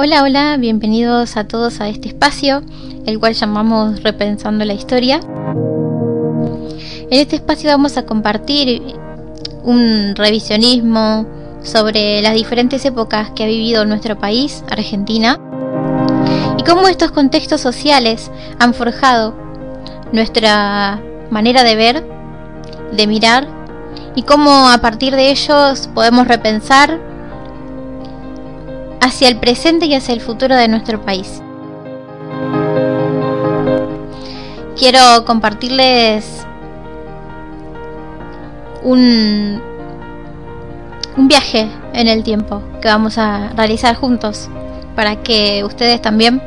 Hola, hola, bienvenidos a todos a este espacio, el cual llamamos Repensando la Historia. En este espacio vamos a compartir un revisionismo sobre las diferentes épocas que ha vivido nuestro país, Argentina, y cómo estos contextos sociales han forjado nuestra manera de ver, de mirar, y cómo a partir de ellos podemos repensar hacia el presente y hacia el futuro de nuestro país. Quiero compartirles un, un viaje en el tiempo que vamos a realizar juntos para que ustedes también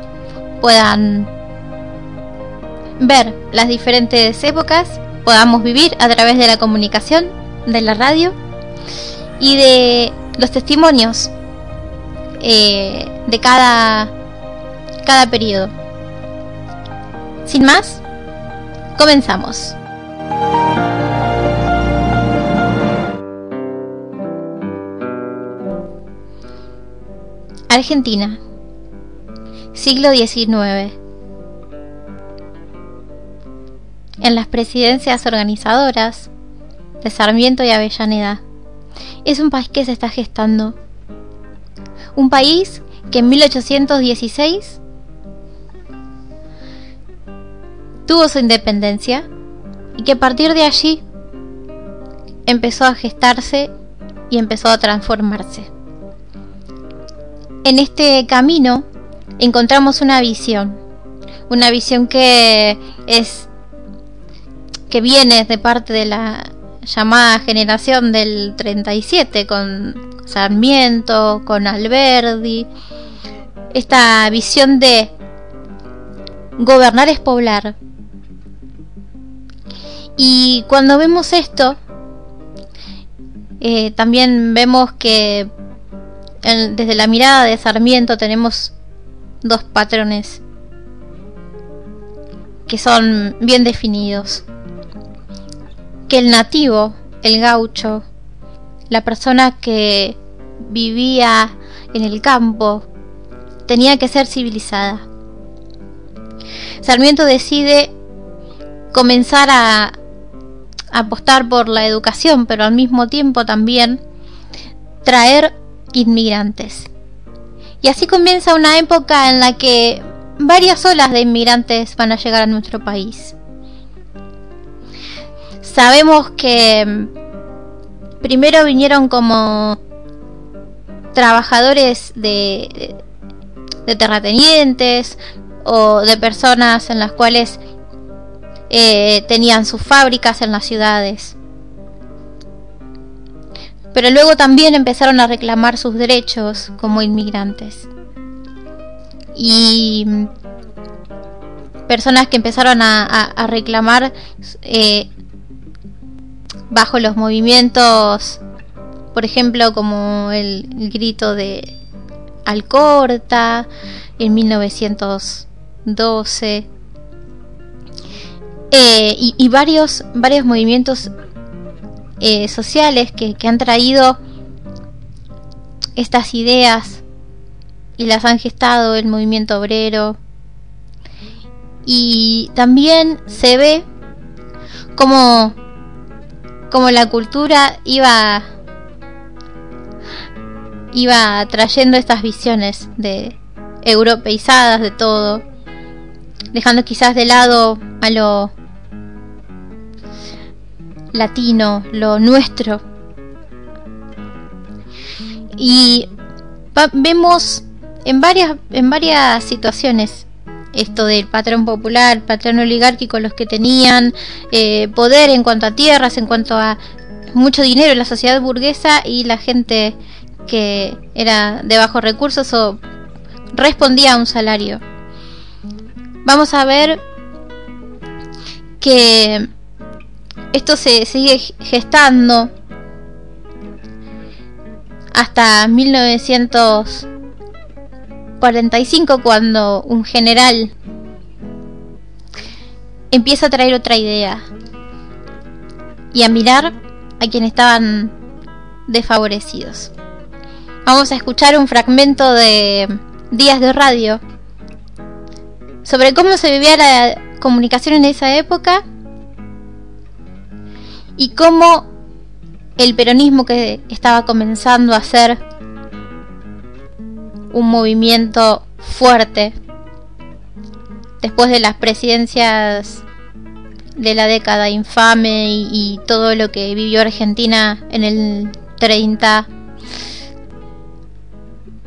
puedan ver las diferentes épocas, podamos vivir a través de la comunicación, de la radio y de los testimonios eh, de cada, cada periodo. Sin más, comenzamos. Argentina, siglo XIX. En las presidencias organizadoras de Sarmiento y Avellaneda, es un país que se está gestando un país que en 1816 tuvo su independencia y que a partir de allí empezó a gestarse y empezó a transformarse. En este camino encontramos una visión, una visión que es que viene de parte de la llamada generación del 37 con Sarmiento, con Alberdi, esta visión de gobernar es poblar. Y cuando vemos esto, eh, también vemos que desde la mirada de Sarmiento tenemos dos patrones que son bien definidos. Que el nativo, el gaucho, la persona que vivía en el campo tenía que ser civilizada. Sarmiento decide comenzar a apostar por la educación, pero al mismo tiempo también traer inmigrantes. Y así comienza una época en la que varias olas de inmigrantes van a llegar a nuestro país. Sabemos que primero vinieron como trabajadores de, de terratenientes o de personas en las cuales eh, tenían sus fábricas en las ciudades. Pero luego también empezaron a reclamar sus derechos como inmigrantes. Y personas que empezaron a, reclamar eh, bajo los movimientos, por ejemplo, como el, grito de Alcorta en 1912 eh, y, varios, varios movimientos eh, sociales que, que han traído estas ideas y las han gestado el movimiento obrero. Y también se ve como como la cultura iba iba trayendo estas visiones de europeizadas de todo, dejando quizás de lado a lo latino, lo nuestro. Y vemos en varias en varias situaciones esto del patrón popular, patrón oligárquico, los que tenían eh, poder en cuanto a tierras, en cuanto a mucho dinero en la sociedad burguesa y la gente que era de bajos recursos o respondía a un salario. Vamos a ver que esto se sigue gestando hasta 1900 45 cuando un general empieza a traer otra idea y a mirar a quienes estaban desfavorecidos. Vamos a escuchar un fragmento de días de radio sobre cómo se vivía la comunicación en esa época y cómo el peronismo que estaba comenzando a ser un movimiento fuerte después de las presidencias de la década infame y, todo lo que vivió Argentina en el 30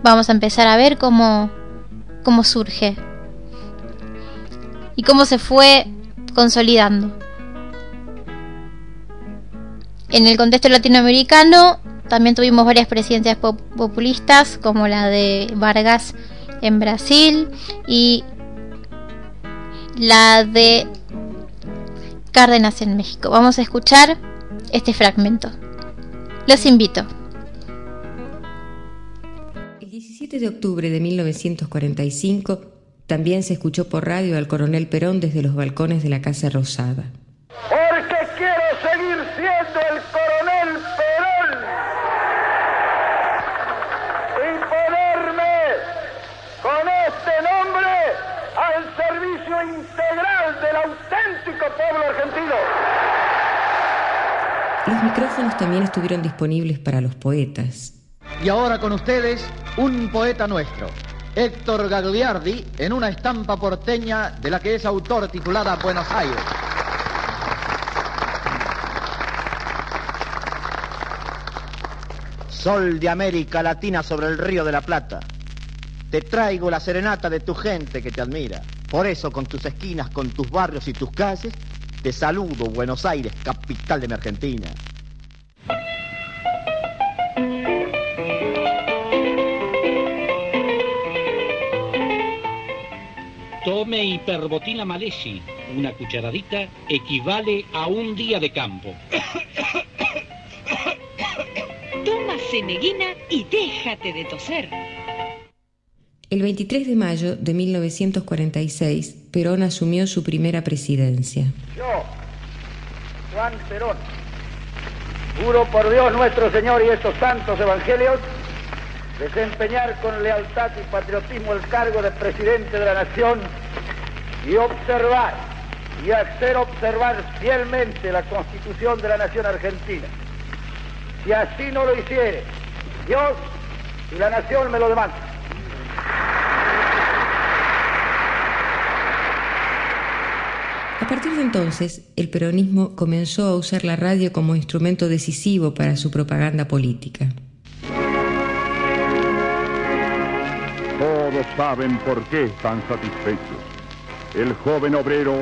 vamos a empezar a ver cómo, cómo surge y cómo se fue consolidando. En el contexto latinoamericano también tuvimos varias presidencias populistas como la de Vargas en Brasil y la de Cárdenas en México. Vamos a escuchar este fragmento. Los invito. 17 de octubre de 1945 también se escuchó por radio al coronel Perón desde los balcones de la Casa Rosada. Porque quiero seguir siendo el coronel Perón y ponerme con este nombre al servicio integral del auténtico pueblo argentino. Los micrófonos también estuvieron disponibles para los poetas. Y ahora con ustedes, un poeta nuestro, Héctor Gagliardi, en una estampa porteña de la que es autor titulada Buenos Aires. Sol de América Latina sobre el río de la Plata. Te traigo la serenata de tu gente que te admira. Por eso, con tus esquinas, con tus barrios y tus calles, te saludo, Buenos Aires, capital de mi Argentina. Tome hiperbotina malesi. Una cucharadita equivale a un día de campo. Toma ceneguina y déjate de toser. El 23 de mayo de 1946, Perón asumió su primera presidencia. Yo, Juan Perón, juro por Dios nuestro Señor y estos santos evangelios, desempeñar con lealtad y patriotismo el cargo de presidente de la nación y observar y hacer observar fielmente la constitución de la nación argentina. Si así no lo hiciere, Dios y la nación me lo demandan. A partir de entonces, el peronismo comenzó a usar la radio como instrumento decisivo para su propaganda política. Todos saben por qué están satisfechos. El joven obrero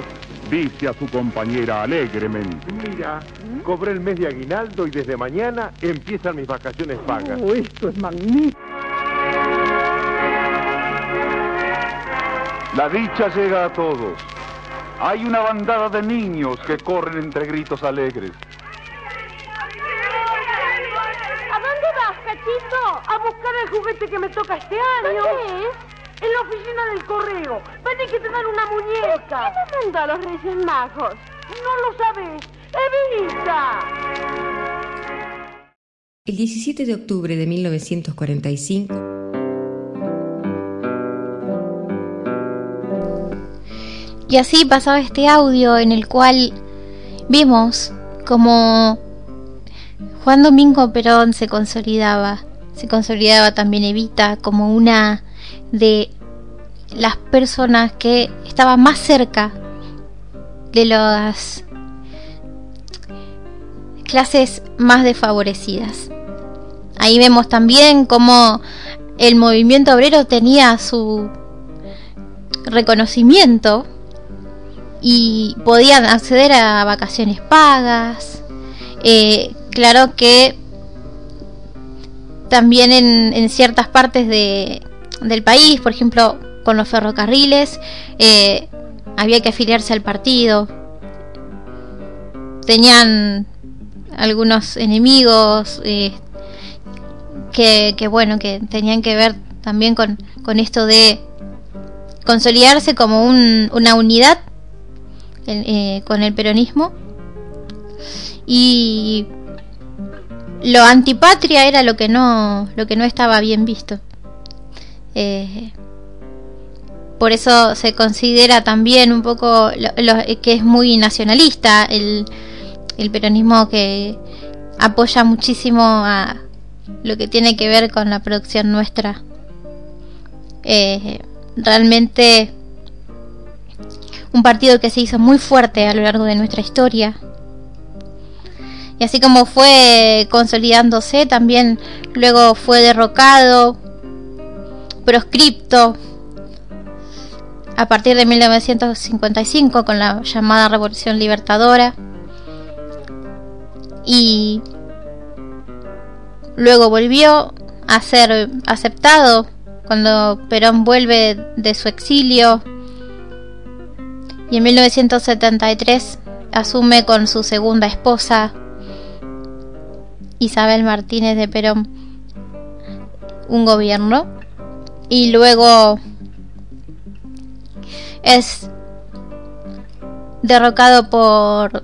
dice a su compañera alegremente. Mira, cobré el mes de aguinaldo y desde mañana empiezan mis vacaciones pagas. Oh, esto es magnífico. La dicha llega a todos. Hay una bandada de niños que corren entre gritos alegres. ¿A dónde vas, cachito? A buscar el juguete que me toca este año. ¿Dónde es? En la oficina del correo. Vení que te dan una muñeca. ¿Qué te a los Reyes Magos? No lo sabes. ¡Evita! El 17 de octubre de 1945, Y así pasaba este audio en el cual vimos como Juan Domingo Perón se consolidaba, se consolidaba también Evita como una de las personas que estaba más cerca de las clases más desfavorecidas. Ahí vemos también cómo el movimiento obrero tenía su reconocimiento y podían acceder a vacaciones pagas. Eh, claro que también en, ciertas partes de, del país, por ejemplo con los ferrocarriles, eh, había que afiliarse al partido. Tenían algunos enemigos eh, que, que, bueno, que tenían que ver también con, con esto de consolidarse como un, una unidad eh, con el peronismo y lo antipatria era lo que no lo que no estaba bien visto eh, por eso se considera también un poco que es muy nacionalista el, el peronismo que apoya muchísimo a lo que tiene que ver con la producción nuestra. Eh, realmente un partido que se hizo muy fuerte a lo largo de nuestra historia. Y así como fue consolidándose, también luego fue derrocado, proscripto, a partir de 1955 con la llamada Revolución Libertadora. Y luego volvió a ser aceptado cuando Perón vuelve de su exilio y en 1973 asume con su segunda esposa Isabel Martínez de Perón un gobierno y luego es derrocado por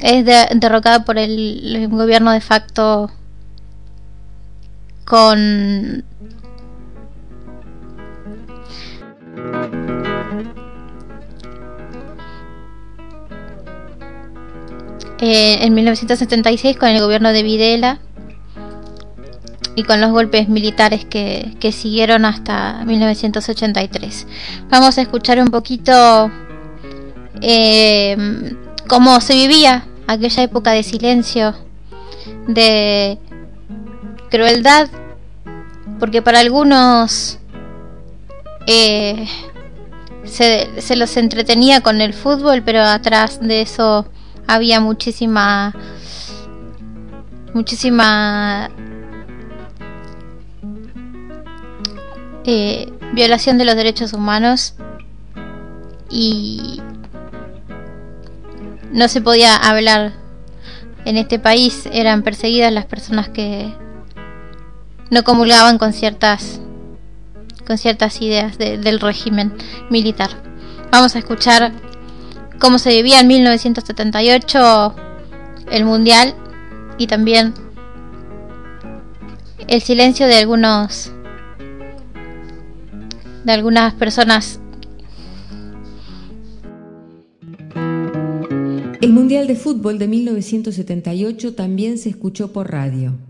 es por el, gobierno de facto con eh, en 1976 con el gobierno de Videla y con los golpes militares que, que, siguieron hasta 1983. Vamos a escuchar un poquito eh, cómo se vivía aquella época de silencio, de crueldad, porque para algunos eh, se, se, los entretenía con el fútbol, pero atrás de eso había muchísima, muchísima eh, violación de los derechos humanos y no se podía hablar en este país, eran perseguidas las personas que no comulgaban con ciertas con ciertas ideas del régimen militar. Vamos a escuchar cómo se vivía en 1978 el mundial y también el silencio de algunos de algunas personas El Mundial de Fútbol de 1978 también se escuchó por radio.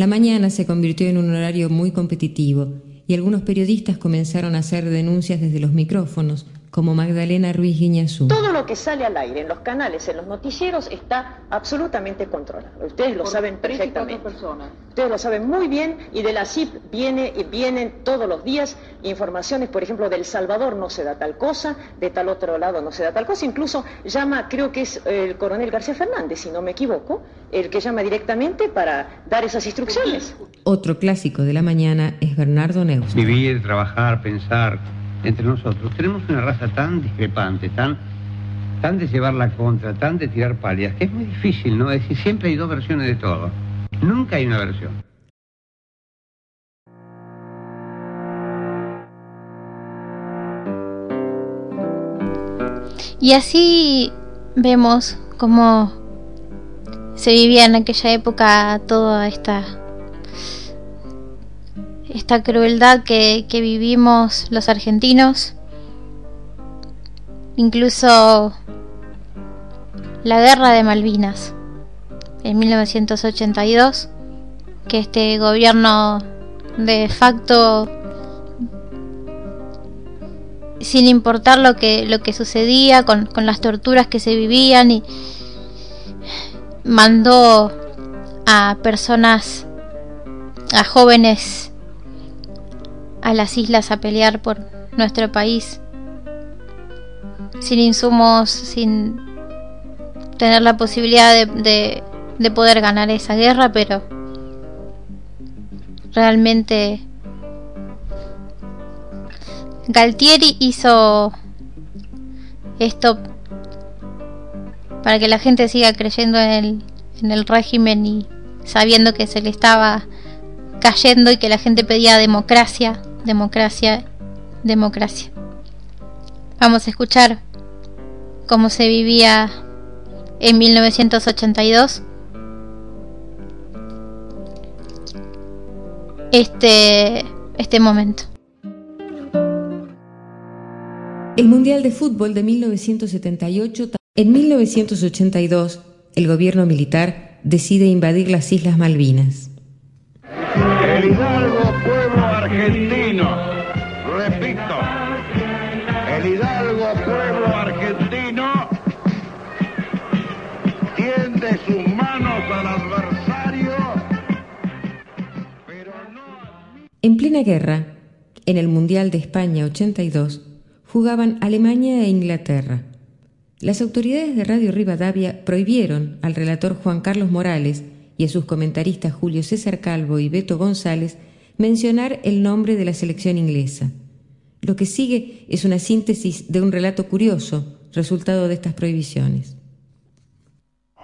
La mañana se convirtió en un horario muy competitivo y algunos periodistas comenzaron a hacer denuncias desde los micrófonos, como Magdalena Ruiz Guiñazú. Todo lo que sale al aire en los canales, en los noticieros, está absolutamente controlado. Ustedes lo saben perfectamente. Ustedes lo saben muy bien y de la CIP viene, vienen todos los días informaciones, por ejemplo, del Salvador no se da tal cosa, de tal otro lado no se da tal cosa. Incluso llama, creo que es el coronel García Fernández, si no me equivoco, el que llama directamente para dar esas instrucciones. Otro clásico de la mañana es Bernardo Neus. Vivir, trabajar, pensar entre nosotros. Tenemos una raza tan discrepante, tan, tan de llevar la contra, tan de tirar palias, que es muy difícil, ¿no? Es decir, siempre hay dos versiones de todo. Nunca hay una versión. Y así vemos cómo se vivía en aquella época toda esta esta crueldad que, vivimos los argentinos, incluso la guerra de Malvinas en 1982, que este gobierno de facto, sin importar lo que, lo que sucedía con, con las torturas que se vivían, y mandó a personas, a jóvenes a las islas a pelear por nuestro país, sin insumos, sin tener la posibilidad de, de, poder ganar esa guerra, pero realmente Galtieri hizo esto para que la gente siga creyendo en el, en el régimen y sabiendo que se le estaba cayendo y que la gente pedía democracia, democracia, democracia. Vamos a escuchar cómo se vivía en 1982. Este, este momento. El Mundial de Fútbol de 1978. En 1982, el gobierno militar decide invadir las Islas Malvinas. El Hidalgo argentino, repito, el Hidalgo pueblo argentino tiende sus manos al adversario, pero no... En plena guerra, en el Mundial de España 82, jugaban Alemania e Inglaterra. Las autoridades de Radio Rivadavia prohibieron al relator Juan Carlos Morales y a sus comentaristas Julio César Calvo y Beto González mencionar el nombre de la selección inglesa. Lo que sigue es una síntesis de un relato curioso, resultado de estas prohibiciones.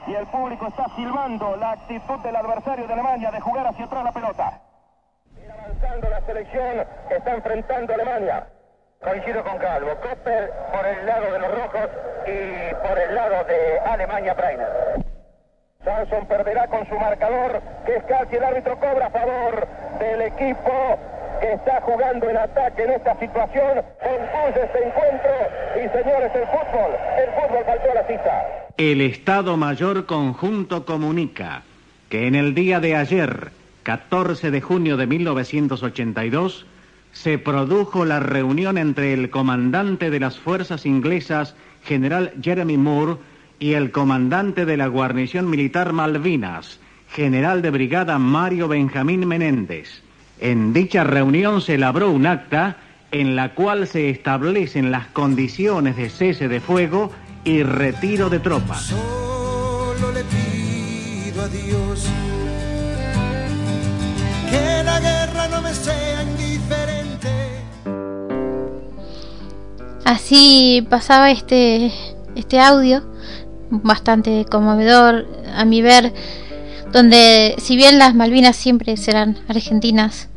Y el público está silbando la actitud del adversario de Alemania de jugar hacia atrás la pelota. Ir avanzando la selección está enfrentando a Alemania. Coincido con Calvo. Copper por el lado de los rojos y por el lado de Alemania Breiner. Samson perderá con su marcador, que es casi el árbitro cobra a favor del equipo que está jugando en ataque en esta situación. Concluye este encuentro y señores, el fútbol, el fútbol faltó a la cita. El Estado Mayor Conjunto comunica que en el día de ayer, 14 de junio de 1982, se produjo la reunión entre el comandante de las fuerzas inglesas, general Jeremy Moore, y el comandante de la guarnición militar Malvinas, general de brigada Mario Benjamín Menéndez. En dicha reunión se elaboró un acta en la cual se establecen las condiciones de cese de fuego y retiro de tropas. Solo le pido a Dios que la guerra no me sea indiferente. Así pasaba este, este audio, bastante conmovedor a mi ver, donde si bien las Malvinas siempre serán argentinas,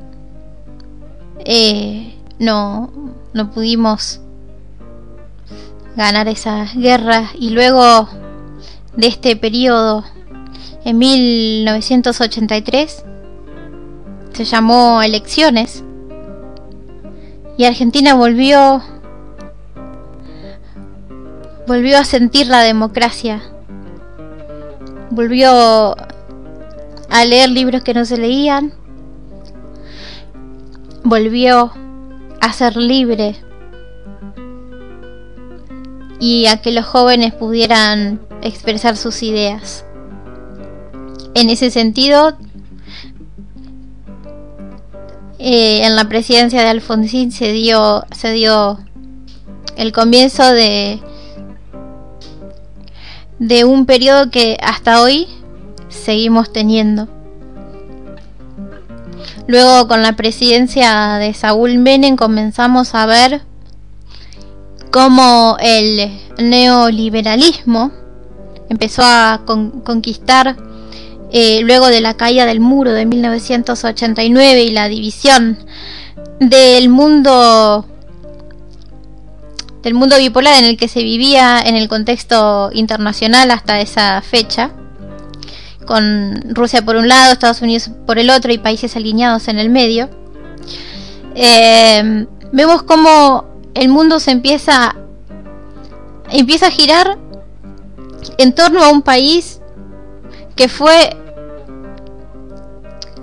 eh, no, no pudimos ganar esa guerra. Y luego de este periodo en 1983 se llamó elecciones y Argentina volvió volvió a sentir la democracia. Volvió a leer libros que no se leían. Volvió a ser libre. Y a que los jóvenes pudieran expresar sus ideas. En ese sentido, eh, en la presidencia de Alfonsín se dio, se dio el comienzo de, de un periodo que hasta hoy seguimos teniendo. Luego con la presidencia de Saúl Menem comenzamos a ver cómo el neoliberalismo empezó a conquistar eh, luego de la caída del muro de 1989 y la división del mundo del mundo bipolar en el que se vivía en el contexto internacional hasta esa fecha con Rusia por un lado, Estados Unidos por el otro y países alineados en el medio, eh, vemos cómo el mundo se empieza, empieza a girar en torno a un país que fue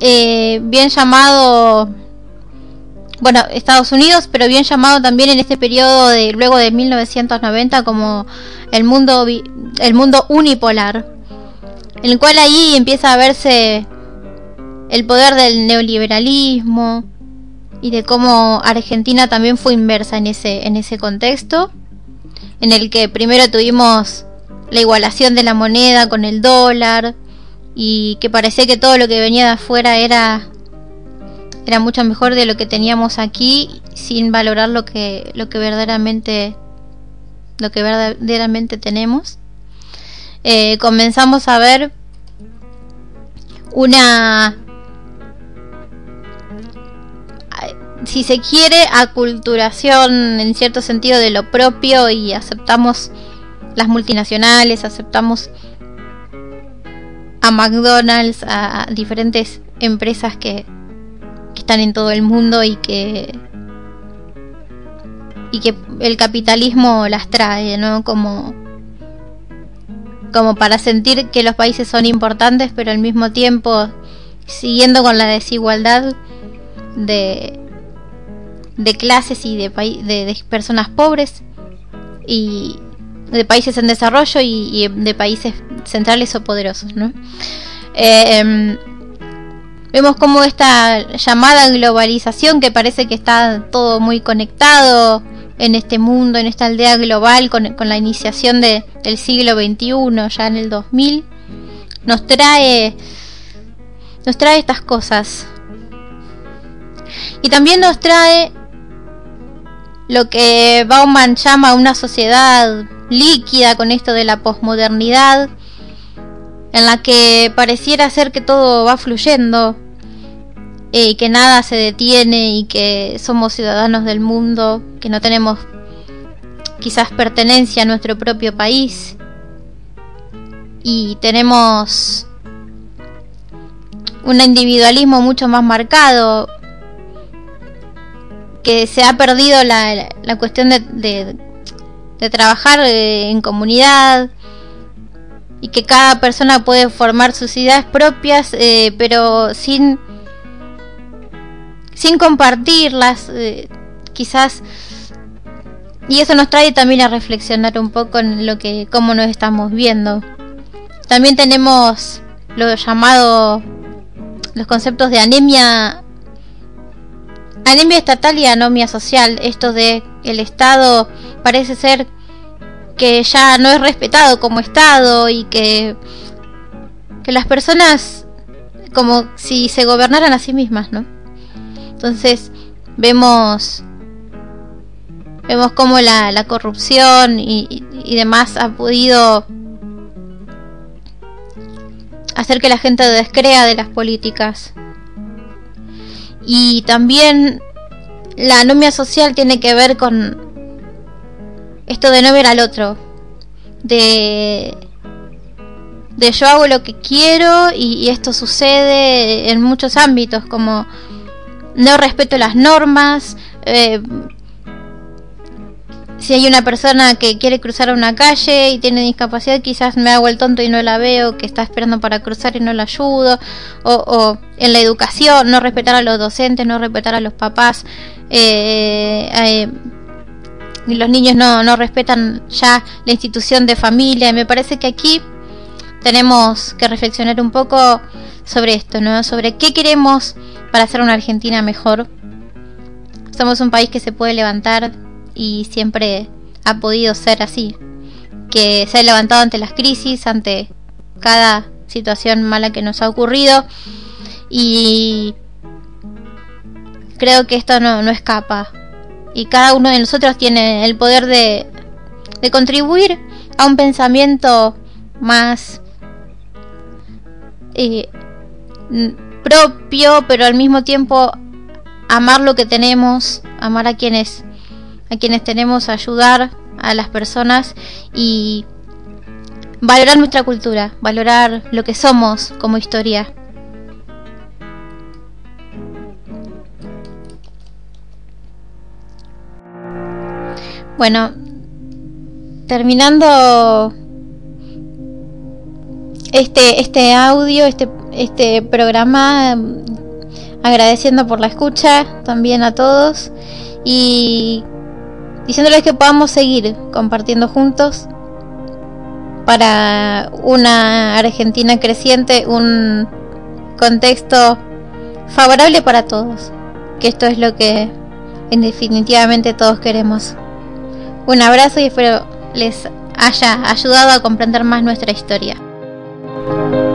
eh, bien llamado, bueno, Estados Unidos, pero bien llamado también en este periodo de luego de 1990 como el mundo, el mundo unipolar en el cual ahí empieza a verse el poder del neoliberalismo y de cómo Argentina también fue inversa en ese, en ese contexto, en el que primero tuvimos la igualación de la moneda con el dólar y que parecía que todo lo que venía de afuera era era mucho mejor de lo que teníamos aquí sin valorar lo que lo que verdaderamente lo que verdaderamente tenemos. Eh, comenzamos a ver una si se quiere aculturación en cierto sentido de lo propio y aceptamos las multinacionales, aceptamos a McDonald's, a diferentes empresas que, que están en todo el mundo y que y que el capitalismo las trae, ¿no? Como como para sentir que los países son importantes, pero al mismo tiempo siguiendo con la desigualdad de, de clases y de, de, personas pobres y de países en desarrollo y, de países centrales o poderosos, ¿no? Eh, em, vemos como esta llamada globalización que parece que está todo muy conectado en este mundo, en esta aldea global, con, la iniciación de, del siglo XXI, ya en el 2000, nos trae, nos trae estas cosas. Y también nos trae lo que Bauman llama una sociedad líquida con esto de la posmodernidad, en la que pareciera ser que todo va fluyendo, y que nada se detiene y que somos ciudadanos del mundo, que no tenemos quizás pertenencia a nuestro propio país. Y tenemos un individualismo mucho más marcado, que se ha perdido la, la cuestión de, de, trabajar eh, en comunidad y que cada persona puede formar sus ideas propias, eh, pero sin sin compartirlas, eh, quizás. Y eso nos trae también a reflexionar un poco en lo que, cómo nos estamos viendo. También tenemos lo llamado, los conceptos de anemia, anemia estatal y anomia social. Esto de el Estado parece ser que ya no es respetado como Estado y que, que las personas como si se gobernaran a sí mismas, ¿no? Entonces vemos vemos cómo la, la corrupción y, demás ha podido hacer que la gente descrea de las políticas. Y también la anomia social tiene que ver con esto de no ver al otro, de, de yo hago lo que quiero y esto sucede en muchos ámbitos como no respeto las normas. Eh, si hay una persona que quiere cruzar una calle y tiene discapacidad, quizás me hago el tonto y no la veo, que está esperando para cruzar y no la ayudo. O, en la educación, no respetar a los docentes, no respetar a los papás. Eh, eh, los niños no, no respetan ya la institución de familia. Me parece que aquí tenemos que reflexionar un poco sobre esto, ¿no? Sobre qué queremos para hacer una Argentina mejor. Somos un país que se puede levantar y siempre ha podido ser así. Que se ha levantado ante las crisis, ante cada situación mala que nos ha ocurrido. Y creo que esto no, escapa. Y cada uno de nosotros tiene el poder de, de contribuir a un pensamiento más propio, pero al mismo tiempo amar lo que tenemos, amar a quienes a quienes tenemos, ayudar a las personas y valorar nuestra cultura, valorar lo que somos como historia. Bueno, terminando este, este audio, este este programa agradeciendo por la escucha también a todos y diciéndoles que podamos seguir compartiendo juntos para una Argentina creciente, un contexto favorable para todos, que esto es lo que en definitivamente todos queremos. Un abrazo y espero les haya ayudado a comprender más nuestra historia. Thank you.